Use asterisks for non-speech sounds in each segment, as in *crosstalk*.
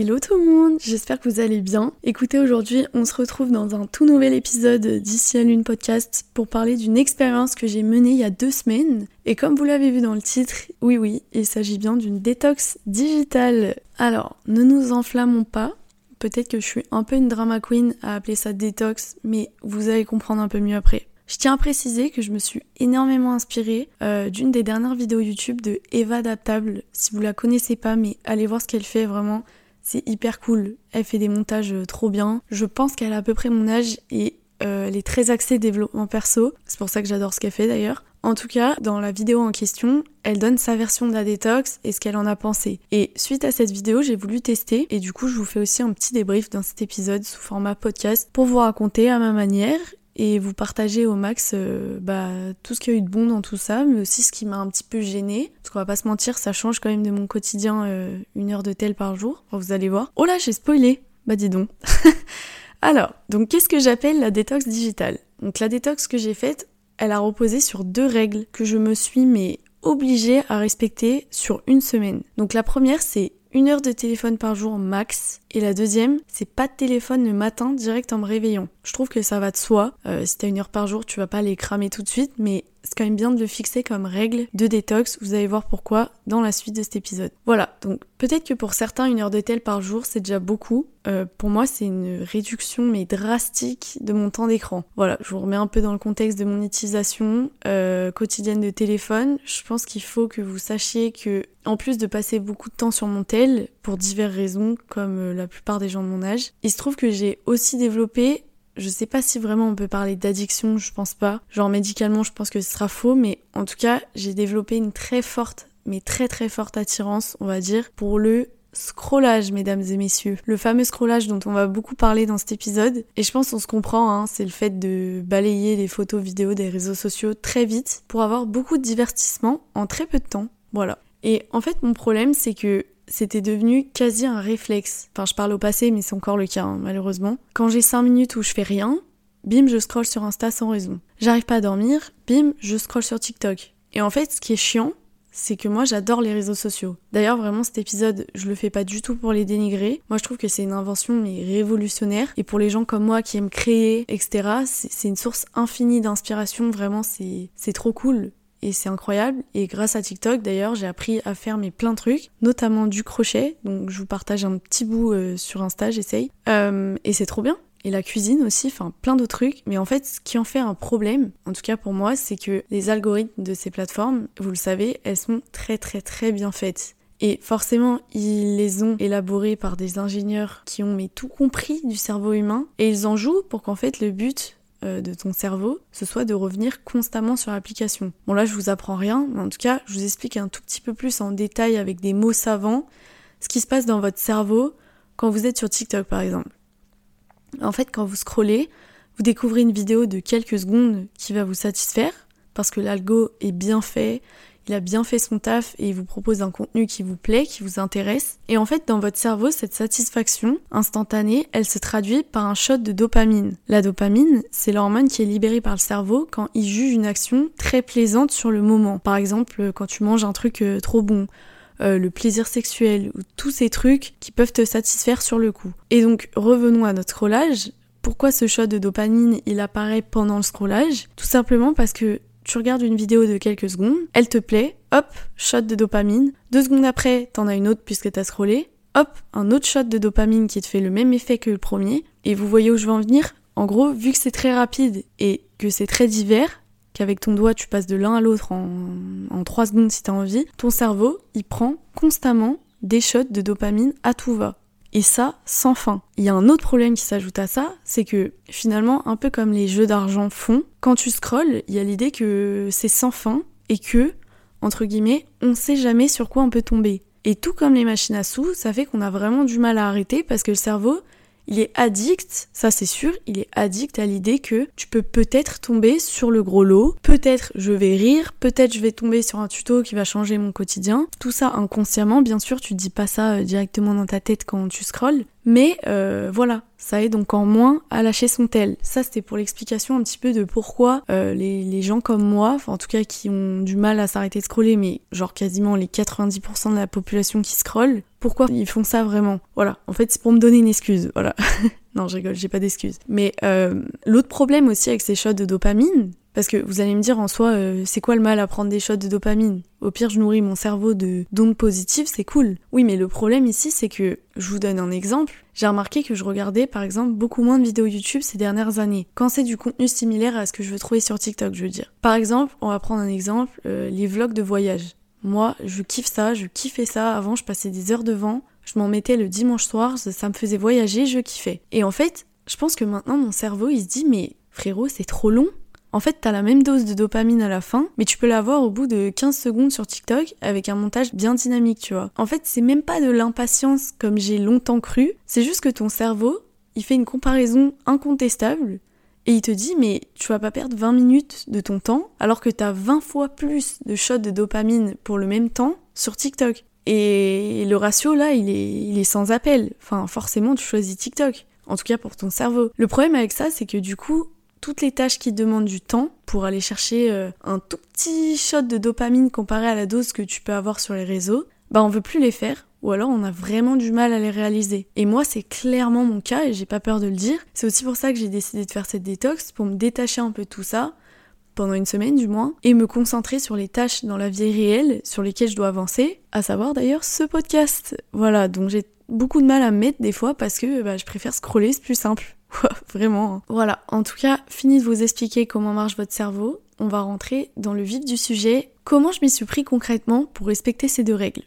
Hello tout le monde, j'espère que vous allez bien. Écoutez, aujourd'hui, on se retrouve dans un tout nouvel épisode d'Ici à Lune podcast pour parler d'une expérience que j'ai menée il y a deux semaines. Et comme vous l'avez vu dans le titre, oui oui, il s'agit bien d'une détox digitale. Alors, ne nous enflammons pas. Peut-être que je suis un peu une drama queen à appeler ça détox, mais vous allez comprendre un peu mieux après. Je tiens à préciser que je me suis énormément inspirée euh, d'une des dernières vidéos YouTube de Eva Adaptable. Si vous la connaissez pas, mais allez voir ce qu'elle fait vraiment. C'est hyper cool. Elle fait des montages euh, trop bien. Je pense qu'elle a à peu près mon âge et euh, elle est très axée développement perso. C'est pour ça que j'adore ce qu'elle fait d'ailleurs. En tout cas, dans la vidéo en question, elle donne sa version de la détox et ce qu'elle en a pensé. Et suite à cette vidéo, j'ai voulu tester et du coup, je vous fais aussi un petit débrief dans cet épisode sous format podcast pour vous raconter à ma manière et vous partagez au max euh, bah, tout ce qu'il y a eu de bon dans tout ça, mais aussi ce qui m'a un petit peu gêné. Parce qu'on va pas se mentir, ça change quand même de mon quotidien euh, une heure de tel par jour. vous allez voir. Oh là, j'ai spoilé Bah dis donc. *laughs* Alors, donc qu'est-ce que j'appelle la détox digitale? Donc la détox que j'ai faite, elle a reposé sur deux règles que je me suis mais obligée à respecter sur une semaine. Donc la première, c'est une heure de téléphone par jour max. Et la deuxième, c'est pas de téléphone le matin direct en me réveillant. Je trouve que ça va de soi. Euh, si t'as une heure par jour, tu vas pas les cramer tout de suite, mais c'est quand même bien de le fixer comme règle de détox. Vous allez voir pourquoi dans la suite de cet épisode. Voilà, donc peut-être que pour certains, une heure de tel par jour, c'est déjà beaucoup. Euh, pour moi, c'est une réduction mais drastique de mon temps d'écran. Voilà, je vous remets un peu dans le contexte de mon utilisation euh, quotidienne de téléphone. Je pense qu'il faut que vous sachiez que, en plus de passer beaucoup de temps sur mon tel, pour diverses raisons, comme euh, la plupart des gens de mon âge, il se trouve que j'ai aussi développé je sais pas si vraiment on peut parler d'addiction, je pense pas. Genre médicalement, je pense que ce sera faux, mais en tout cas, j'ai développé une très forte, mais très très forte attirance, on va dire, pour le scrollage, mesdames et messieurs. Le fameux scrollage dont on va beaucoup parler dans cet épisode. Et je pense qu'on se comprend, hein, c'est le fait de balayer les photos, vidéos des réseaux sociaux très vite pour avoir beaucoup de divertissement en très peu de temps. Voilà. Et en fait, mon problème, c'est que c'était devenu quasi un réflexe. Enfin, je parle au passé, mais c'est encore le cas, hein, malheureusement. Quand j'ai 5 minutes où je fais rien, bim, je scroll sur Insta sans raison. J'arrive pas à dormir, bim, je scroll sur TikTok. Et en fait, ce qui est chiant, c'est que moi j'adore les réseaux sociaux. D'ailleurs vraiment cet épisode je le fais pas du tout pour les dénigrer. Moi je trouve que c'est une invention mais révolutionnaire et pour les gens comme moi qui aiment créer etc c'est une source infinie d'inspiration vraiment c'est trop cool et c'est incroyable. Et grâce à TikTok, d'ailleurs, j'ai appris à faire mes plein trucs, notamment du crochet. Donc, je vous partage un petit bout euh, sur Insta, j'essaye. Euh, et c'est trop bien. Et la cuisine aussi, enfin plein d'autres trucs. Mais en fait, ce qui en fait un problème, en tout cas pour moi, c'est que les algorithmes de ces plateformes, vous le savez, elles sont très très très bien faites. Et forcément, ils les ont élaborées par des ingénieurs qui ont mais tout compris du cerveau humain. Et ils en jouent pour qu'en fait le but euh, de ton cerveau, ce soit de revenir constamment sur l'application. Bon là je vous apprends rien, mais en tout cas je vous explique un tout petit peu plus en détail avec des mots savants ce qui se passe dans votre cerveau quand vous êtes sur TikTok par exemple. En fait quand vous scrollez, vous découvrez une vidéo de quelques secondes qui va vous satisfaire parce que l'algo est bien fait, il a bien fait son taf et il vous propose un contenu qui vous plaît, qui vous intéresse. Et en fait, dans votre cerveau, cette satisfaction instantanée, elle se traduit par un shot de dopamine. La dopamine, c'est l'hormone qui est libérée par le cerveau quand il juge une action très plaisante sur le moment. Par exemple, quand tu manges un truc euh, trop bon. Euh, le plaisir sexuel ou tous ces trucs qui peuvent te satisfaire sur le coup. Et donc revenons à notre scrollage. Pourquoi ce shot de dopamine il apparaît pendant le scrollage? Tout simplement parce que tu regardes une vidéo de quelques secondes, elle te plaît, hop, shot de dopamine. Deux secondes après, t'en as une autre puisque t'as scrollé, hop, un autre shot de dopamine qui te fait le même effet que le premier. Et vous voyez où je veux en venir? En gros, vu que c'est très rapide et que c'est très divers, qu'avec ton doigt tu passes de l'un à l'autre en, en 3 secondes si t'as envie, ton cerveau, il prend constamment des shots de dopamine à tout va. Et ça, sans fin. Il y a un autre problème qui s'ajoute à ça, c'est que finalement, un peu comme les jeux d'argent font, quand tu scrolles, il y a l'idée que c'est sans fin et que, entre guillemets, on sait jamais sur quoi on peut tomber. Et tout comme les machines à sous, ça fait qu'on a vraiment du mal à arrêter parce que le cerveau, il est addict, ça c'est sûr, il est addict à l'idée que tu peux peut-être tomber sur le gros lot, peut-être je vais rire, peut-être je vais tomber sur un tuto qui va changer mon quotidien. Tout ça inconsciemment, bien sûr, tu dis pas ça euh, directement dans ta tête quand tu scrolles, Mais euh, voilà, ça aide donc en moins à lâcher son tel. Ça, c'était pour l'explication un petit peu de pourquoi euh, les, gens comme moi, en tout cas qui ont du mal à s'arrêter de scroller, mais genre quasiment les 90% de la population qui scrolle, pourquoi ils font ça vraiment? Voilà, en fait, c'est pour me donner une excuse, voilà. *laughs* non, je rigole, j'ai pas d'excuse. Mais euh, l'autre problème aussi avec ces shots de dopamine, parce que vous allez me dire en soi, euh, c'est quoi le mal à prendre des shots de dopamine? Au pire, je nourris mon cerveau de d'ondes positives, c'est cool. Oui, mais le problème ici, c'est que, je vous donne un exemple, j'ai remarqué que je regardais par exemple beaucoup moins de vidéos YouTube ces dernières années, quand c'est du contenu similaire à ce que je veux trouver sur TikTok, je veux dire. Par exemple, on va prendre un exemple, euh, les vlogs de voyage. Moi, je kiffe ça, je kiffais ça. Avant, je passais des heures devant, je m'en mettais le dimanche soir, ça me faisait voyager, je kiffais. Et en fait, je pense que maintenant, mon cerveau, il se dit, mais frérot, c'est trop long en fait, t'as la même dose de dopamine à la fin, mais tu peux l'avoir au bout de 15 secondes sur TikTok avec un montage bien dynamique, tu vois. En fait, c'est même pas de l'impatience comme j'ai longtemps cru, c'est juste que ton cerveau, il fait une comparaison incontestable et il te dit mais tu vas pas perdre 20 minutes de ton temps alors que t'as 20 fois plus de shots de dopamine pour le même temps sur TikTok. Et le ratio là, il est, il est sans appel. Enfin, forcément, tu choisis TikTok. En tout cas pour ton cerveau. Le problème avec ça, c'est que du coup, toutes les tâches qui demandent du temps pour aller chercher euh, un tout petit shot de dopamine comparé à la dose que tu peux avoir sur les réseaux, bah on veut plus les faire ou alors on a vraiment du mal à les réaliser. Et moi c'est clairement mon cas et j'ai pas peur de le dire. C'est aussi pour ça que j'ai décidé de faire cette détox pour me détacher un peu de tout ça pendant une semaine du moins, et me concentrer sur les tâches dans la vie réelle sur lesquelles je dois avancer, à savoir d'ailleurs ce podcast. Voilà, donc j'ai beaucoup de mal à me mettre des fois parce que bah, je préfère scroller, c'est plus simple. *laughs* Vraiment. Hein. Voilà, en tout cas, fini de vous expliquer comment marche votre cerveau. On va rentrer dans le vif du sujet. Comment je m'y suis pris concrètement pour respecter ces deux règles?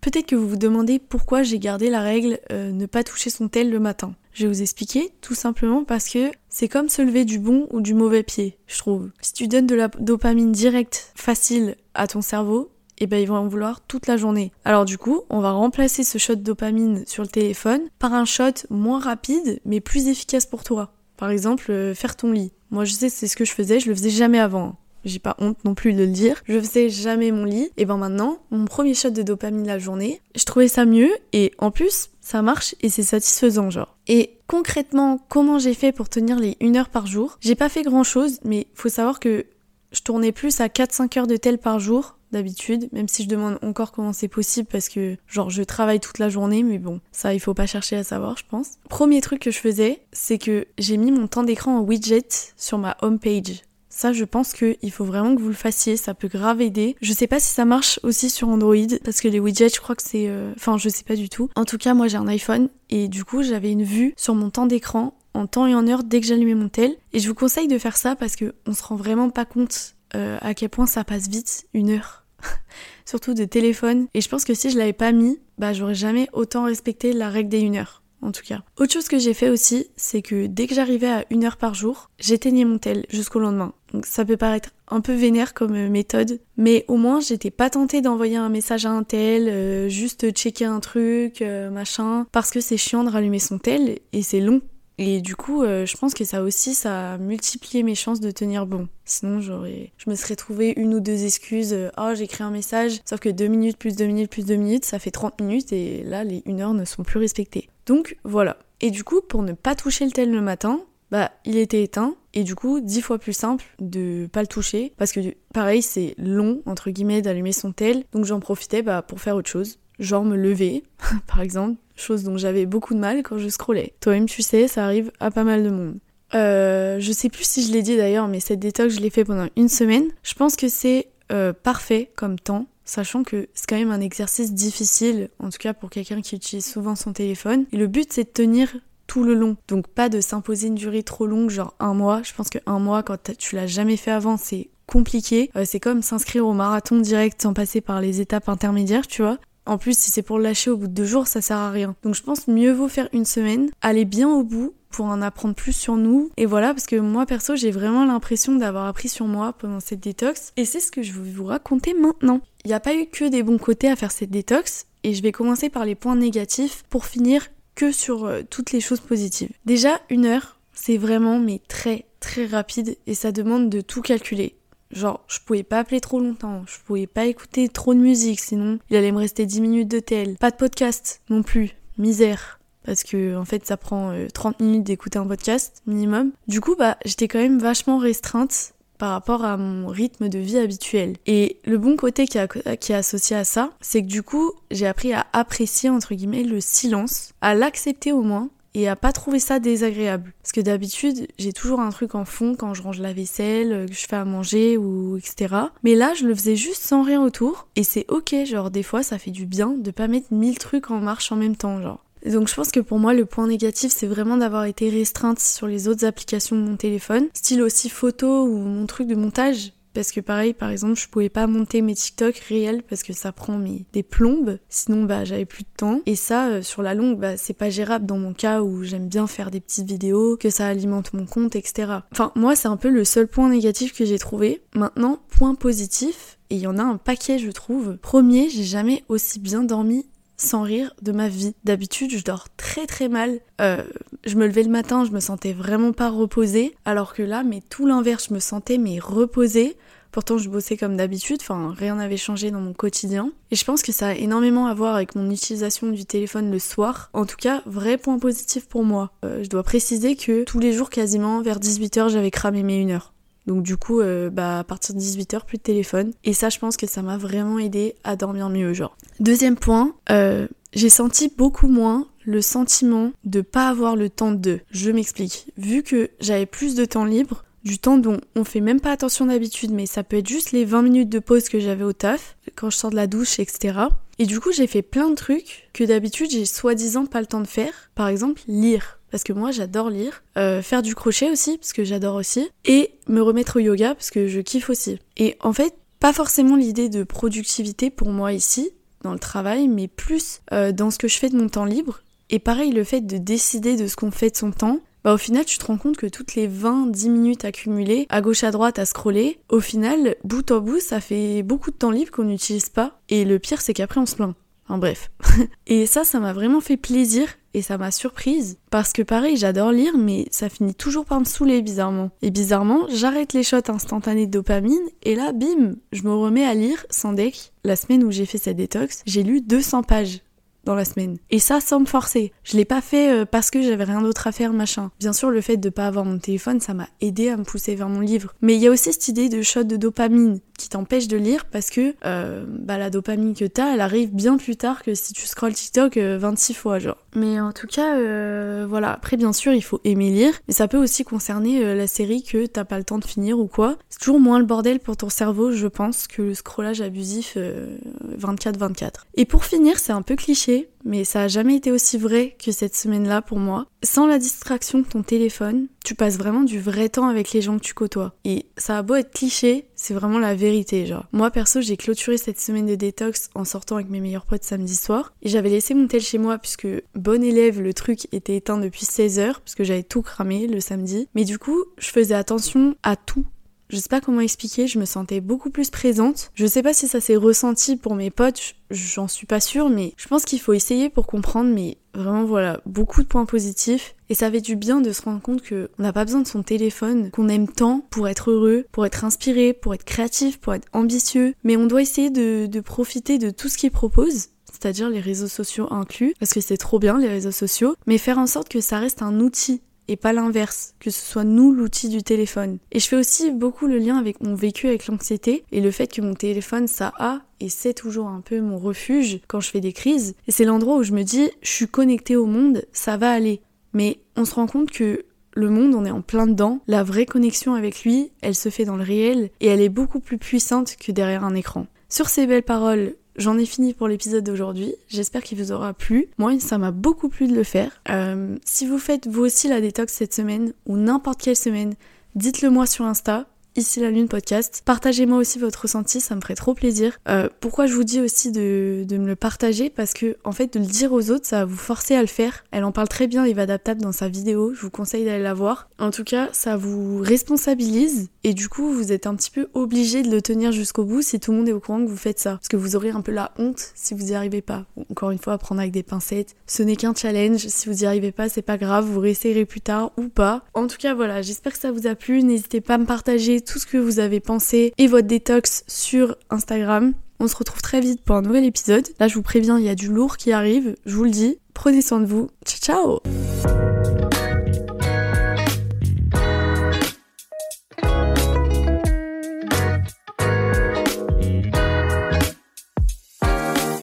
Peut-être que vous vous demandez pourquoi j'ai gardé la règle euh, ne pas toucher son tel le matin. Je vais vous expliquer, tout simplement parce que c'est comme se lever du bon ou du mauvais pied, je trouve. Si tu donnes de la dopamine directe, facile à ton cerveau, et eh ben ils vont en vouloir toute la journée. Alors du coup, on va remplacer ce shot de dopamine sur le téléphone par un shot moins rapide mais plus efficace pour toi. Par exemple, euh, faire ton lit. Moi je sais c'est ce que je faisais, je le faisais jamais avant. J'ai pas honte non plus de le dire. Je faisais jamais mon lit. Et ben maintenant, mon premier shot de dopamine la journée, je trouvais ça mieux et en plus, ça marche et c'est satisfaisant genre. Et concrètement, comment j'ai fait pour tenir les 1 heure par jour? J'ai pas fait grand chose, mais faut savoir que je tournais plus à 4-5 heures de tel par jour d'habitude, même si je demande encore comment c'est possible parce que genre je travaille toute la journée, mais bon, ça il faut pas chercher à savoir, je pense. Premier truc que je faisais, c'est que j'ai mis mon temps d'écran en widget sur ma home page. Ça, je pense qu'il faut vraiment que vous le fassiez, ça peut grave aider. Je sais pas si ça marche aussi sur Android, parce que les widgets, je crois que c'est... Euh, enfin, je sais pas du tout. En tout cas, moi j'ai un iPhone, et du coup, j'avais une vue sur mon temps d'écran en temps et en heure dès que j'allumais mon tel. Et je vous conseille de faire ça parce que on se rend vraiment pas compte euh, à quel point ça passe vite, une heure. *laughs* surtout de téléphone. Et je pense que si je l'avais pas mis, bah j'aurais jamais autant respecté la règle des 1 heure. En tout cas. Autre chose que j'ai fait aussi, c'est que dès que j'arrivais à une heure par jour, j'éteignais mon tel jusqu'au lendemain. Donc ça peut paraître un peu vénère comme euh, méthode, mais au moins j'étais pas tentée d'envoyer un message à un tel, euh, juste checker un truc, machin, parce que c'est chiant de rallumer son tel et c'est long et du coup, euh, je pense que ça aussi, ça a multiplié mes chances de tenir bon. Sinon, j'aurais, je me serais trouvé une ou deux excuses. Euh, oh, j'ai écrit un message, sauf que deux minutes plus deux minutes plus deux minutes, ça fait 30 minutes et là, les une heure ne sont plus respectées. Donc voilà. Et du coup, pour ne pas toucher le tel le matin, bah, il était éteint. Et du coup, dix fois plus simple de pas le toucher. Parce que, pareil, c'est long, entre guillemets, d'allumer son tel. Donc j'en profitais bah, pour faire autre chose. Genre me lever, *laughs* par exemple, chose dont j'avais beaucoup de mal quand je scrollais. Toi-même, tu sais, ça arrive à pas mal de monde. Euh, je sais plus si je l'ai dit d'ailleurs, mais cette détox, je l'ai fait pendant une semaine. Je pense que c'est euh, parfait comme temps, sachant que c'est quand même un exercice difficile, en tout cas pour quelqu'un qui utilise souvent son téléphone. Et le but, c'est de tenir tout le long. Donc pas de s'imposer une durée trop longue, genre un mois. Je pense que un mois, quand tu l'as jamais fait avant, c'est compliqué. Euh, c'est comme s'inscrire au marathon direct sans passer par les étapes intermédiaires, tu vois. En plus, si c'est pour lâcher au bout de deux jours, ça sert à rien. Donc je pense mieux vaut faire une semaine, aller bien au bout pour en apprendre plus sur nous. Et voilà, parce que moi perso, j'ai vraiment l'impression d'avoir appris sur moi pendant cette détox. Et c'est ce que je vais vous raconter maintenant. Il n'y a pas eu que des bons côtés à faire cette détox. Et je vais commencer par les points négatifs pour finir que sur euh, toutes les choses positives. Déjà, une heure, c'est vraiment mais très très rapide et ça demande de tout calculer. Genre, je pouvais pas appeler trop longtemps, je pouvais pas écouter trop de musique, sinon il allait me rester 10 minutes de tel. Pas de podcast non plus, misère. parce que en fait ça prend 30 euh, minutes d'écouter un podcast minimum. Du coup, bah j'étais quand même vachement restreinte par rapport à mon rythme de vie habituel. Et le bon côté qui, qui est associé à ça, c'est que du coup, j'ai appris à apprécier entre guillemets le silence, à l'accepter au moins et à pas trouver ça désagréable. Parce que d'habitude, j'ai toujours un truc en fond quand je range la vaisselle, que je fais à manger ou etc. Mais là, je le faisais juste sans rien autour et c'est ok, genre des fois ça fait du bien de pas mettre mille trucs en marche en même temps, genre. donc je pense que pour moi le point négatif c'est vraiment d'avoir été restreinte sur les autres applications de mon téléphone, style aussi photo ou mon truc de montage. Parce que pareil, par exemple, je pouvais pas monter mes TikTok réels parce que ça prend mes, des plombes. Sinon, bah, j'avais plus de temps. Et ça, euh, sur la longue, bah, c'est pas gérable dans mon cas où j'aime bien faire des petites vidéos, que ça alimente mon compte, etc. Enfin, moi, c'est un peu le seul point négatif que j'ai trouvé. Maintenant, point positif, et il y en a un paquet, je trouve. Premier, j'ai jamais aussi bien dormi sans rire de ma vie. D'habitude, je dors très très mal. Euh, je me levais le matin, je me sentais vraiment pas reposée, alors que là, mais tout l'inverse, je me sentais mais reposée. Pourtant, je bossais comme d'habitude, enfin, rien n'avait changé dans mon quotidien. Et je pense que ça a énormément à voir avec mon utilisation du téléphone le soir. En tout cas, vrai point positif pour moi. Euh, je dois préciser que tous les jours, quasiment, vers 18h, j'avais cramé mes 1 heure. Donc du coup, euh, bah, à partir de 18h, plus de téléphone. Et ça, je pense que ça m'a vraiment aidé à dormir mieux, genre. Deuxième point, euh, j'ai senti beaucoup moins le sentiment de pas avoir le temps de. Je m'explique. Vu que j'avais plus de temps libre, du temps dont on fait même pas attention d'habitude, mais ça peut être juste les 20 minutes de pause que j'avais au taf, quand je sors de la douche, etc. Et du coup, j'ai fait plein de trucs que d'habitude j'ai soi-disant pas le temps de faire. Par exemple, lire parce que moi j'adore lire, euh, faire du crochet aussi parce que j'adore aussi, et me remettre au yoga parce que je kiffe aussi. Et en fait, pas forcément l'idée de productivité pour moi ici, dans le travail, mais plus euh, dans ce que je fais de mon temps libre. Et pareil, le fait de décider de ce qu'on fait de son temps, bah au final tu te rends compte que toutes les 20-10 minutes accumulées, à gauche à droite à scroller, au final, bout en bout, ça fait beaucoup de temps libre qu'on n'utilise pas. Et le pire c'est qu'après on se plaint. En bref. *laughs* et ça, ça m'a vraiment fait plaisir et ça m'a surprise parce que pareil, j'adore lire mais ça finit toujours par me saouler bizarrement. Et bizarrement, j'arrête les shots instantanés de dopamine et là, bim, je me remets à lire sans deck. La semaine où j'ai fait cette détox, j'ai lu 200 pages dans la semaine. Et ça sans me forcer. Je l'ai pas fait euh, parce que j'avais rien d'autre à faire, machin. Bien sûr, le fait de pas avoir mon téléphone, ça m'a aidé à me pousser vers mon livre. Mais il y a aussi cette idée de shot de dopamine qui t'empêche de lire parce que euh, bah, la dopamine que t'as, elle arrive bien plus tard que si tu scrolles TikTok 26 euh, fois, genre. Mais en tout cas, voilà. Après, bien sûr, il faut aimer lire, mais ça peut aussi concerner la série que t'as pas le temps de finir ou quoi. C'est toujours moins le bordel pour ton cerveau, je pense, que le scrollage abusif 24-24. Et pour finir, c'est un peu cliché mais ça a jamais été aussi vrai que cette semaine-là pour moi. Sans la distraction de ton téléphone, tu passes vraiment du vrai temps avec les gens que tu côtoies. Et ça a beau être cliché, c'est vraiment la vérité, genre. Moi perso, j'ai clôturé cette semaine de détox en sortant avec mes meilleurs potes samedi soir. Et j'avais laissé mon tel chez moi puisque, bon élève, le truc était éteint depuis 16h, puisque j'avais tout cramé le samedi. Mais du coup, je faisais attention à tout je sais pas comment expliquer, je me sentais beaucoup plus présente. Je sais pas si ça s'est ressenti pour mes potes, j'en suis pas sûre, mais je pense qu'il faut essayer pour comprendre, mais vraiment voilà, beaucoup de points positifs. Et ça fait du bien de se rendre compte qu'on n'a pas besoin de son téléphone, qu'on aime tant pour être heureux, pour être inspiré, pour être créatif, pour être ambitieux, mais on doit essayer de, de profiter de tout ce qu'il propose c'est-à-dire les réseaux sociaux inclus, parce que c'est trop bien les réseaux sociaux, mais faire en sorte que ça reste un outil et pas l'inverse, que ce soit nous l'outil du téléphone. Et je fais aussi beaucoup le lien avec mon vécu avec l'anxiété et le fait que mon téléphone ça a et c'est toujours un peu mon refuge quand je fais des crises. Et c'est l'endroit où je me dis je suis connectée au monde, ça va aller. Mais on se rend compte que le monde, on est en plein dedans. La vraie connexion avec lui, elle se fait dans le réel et elle est beaucoup plus puissante que derrière un écran. Sur ces belles paroles, J'en ai fini pour l'épisode d'aujourd'hui. J'espère qu'il vous aura plu. Moi, ça m'a beaucoup plu de le faire. Euh, si vous faites vous aussi la détox cette semaine ou n'importe quelle semaine, dites-le moi sur Insta ici la Lune Podcast. Partagez-moi aussi votre ressenti, ça me ferait trop plaisir. Euh, pourquoi je vous dis aussi de, de, me le partager? Parce que en fait de le dire aux autres, ça va vous forcer à le faire. Elle en parle très bien, Eva Adaptable dans sa vidéo, je vous conseille d'aller la voir. En tout cas, ça vous responsabilise et du coup vous êtes un petit peu obligé de le tenir jusqu'au bout si tout le monde est au courant que vous faites ça. Parce que vous aurez un peu la honte si vous y arrivez pas. encore une fois, prendre avec des pincettes. Ce n'est qu'un challenge, si vous y arrivez pas, c'est pas grave, vous réessayerez plus tard ou pas. En tout cas voilà, j'espère que ça vous a plu. N'hésitez pas à me partager tout ce que vous avez pensé et votre détox sur Instagram. On se retrouve très vite pour un nouvel épisode. Là, je vous préviens, il y a du lourd qui arrive, je vous le dis. Prenez soin de vous. Ciao ciao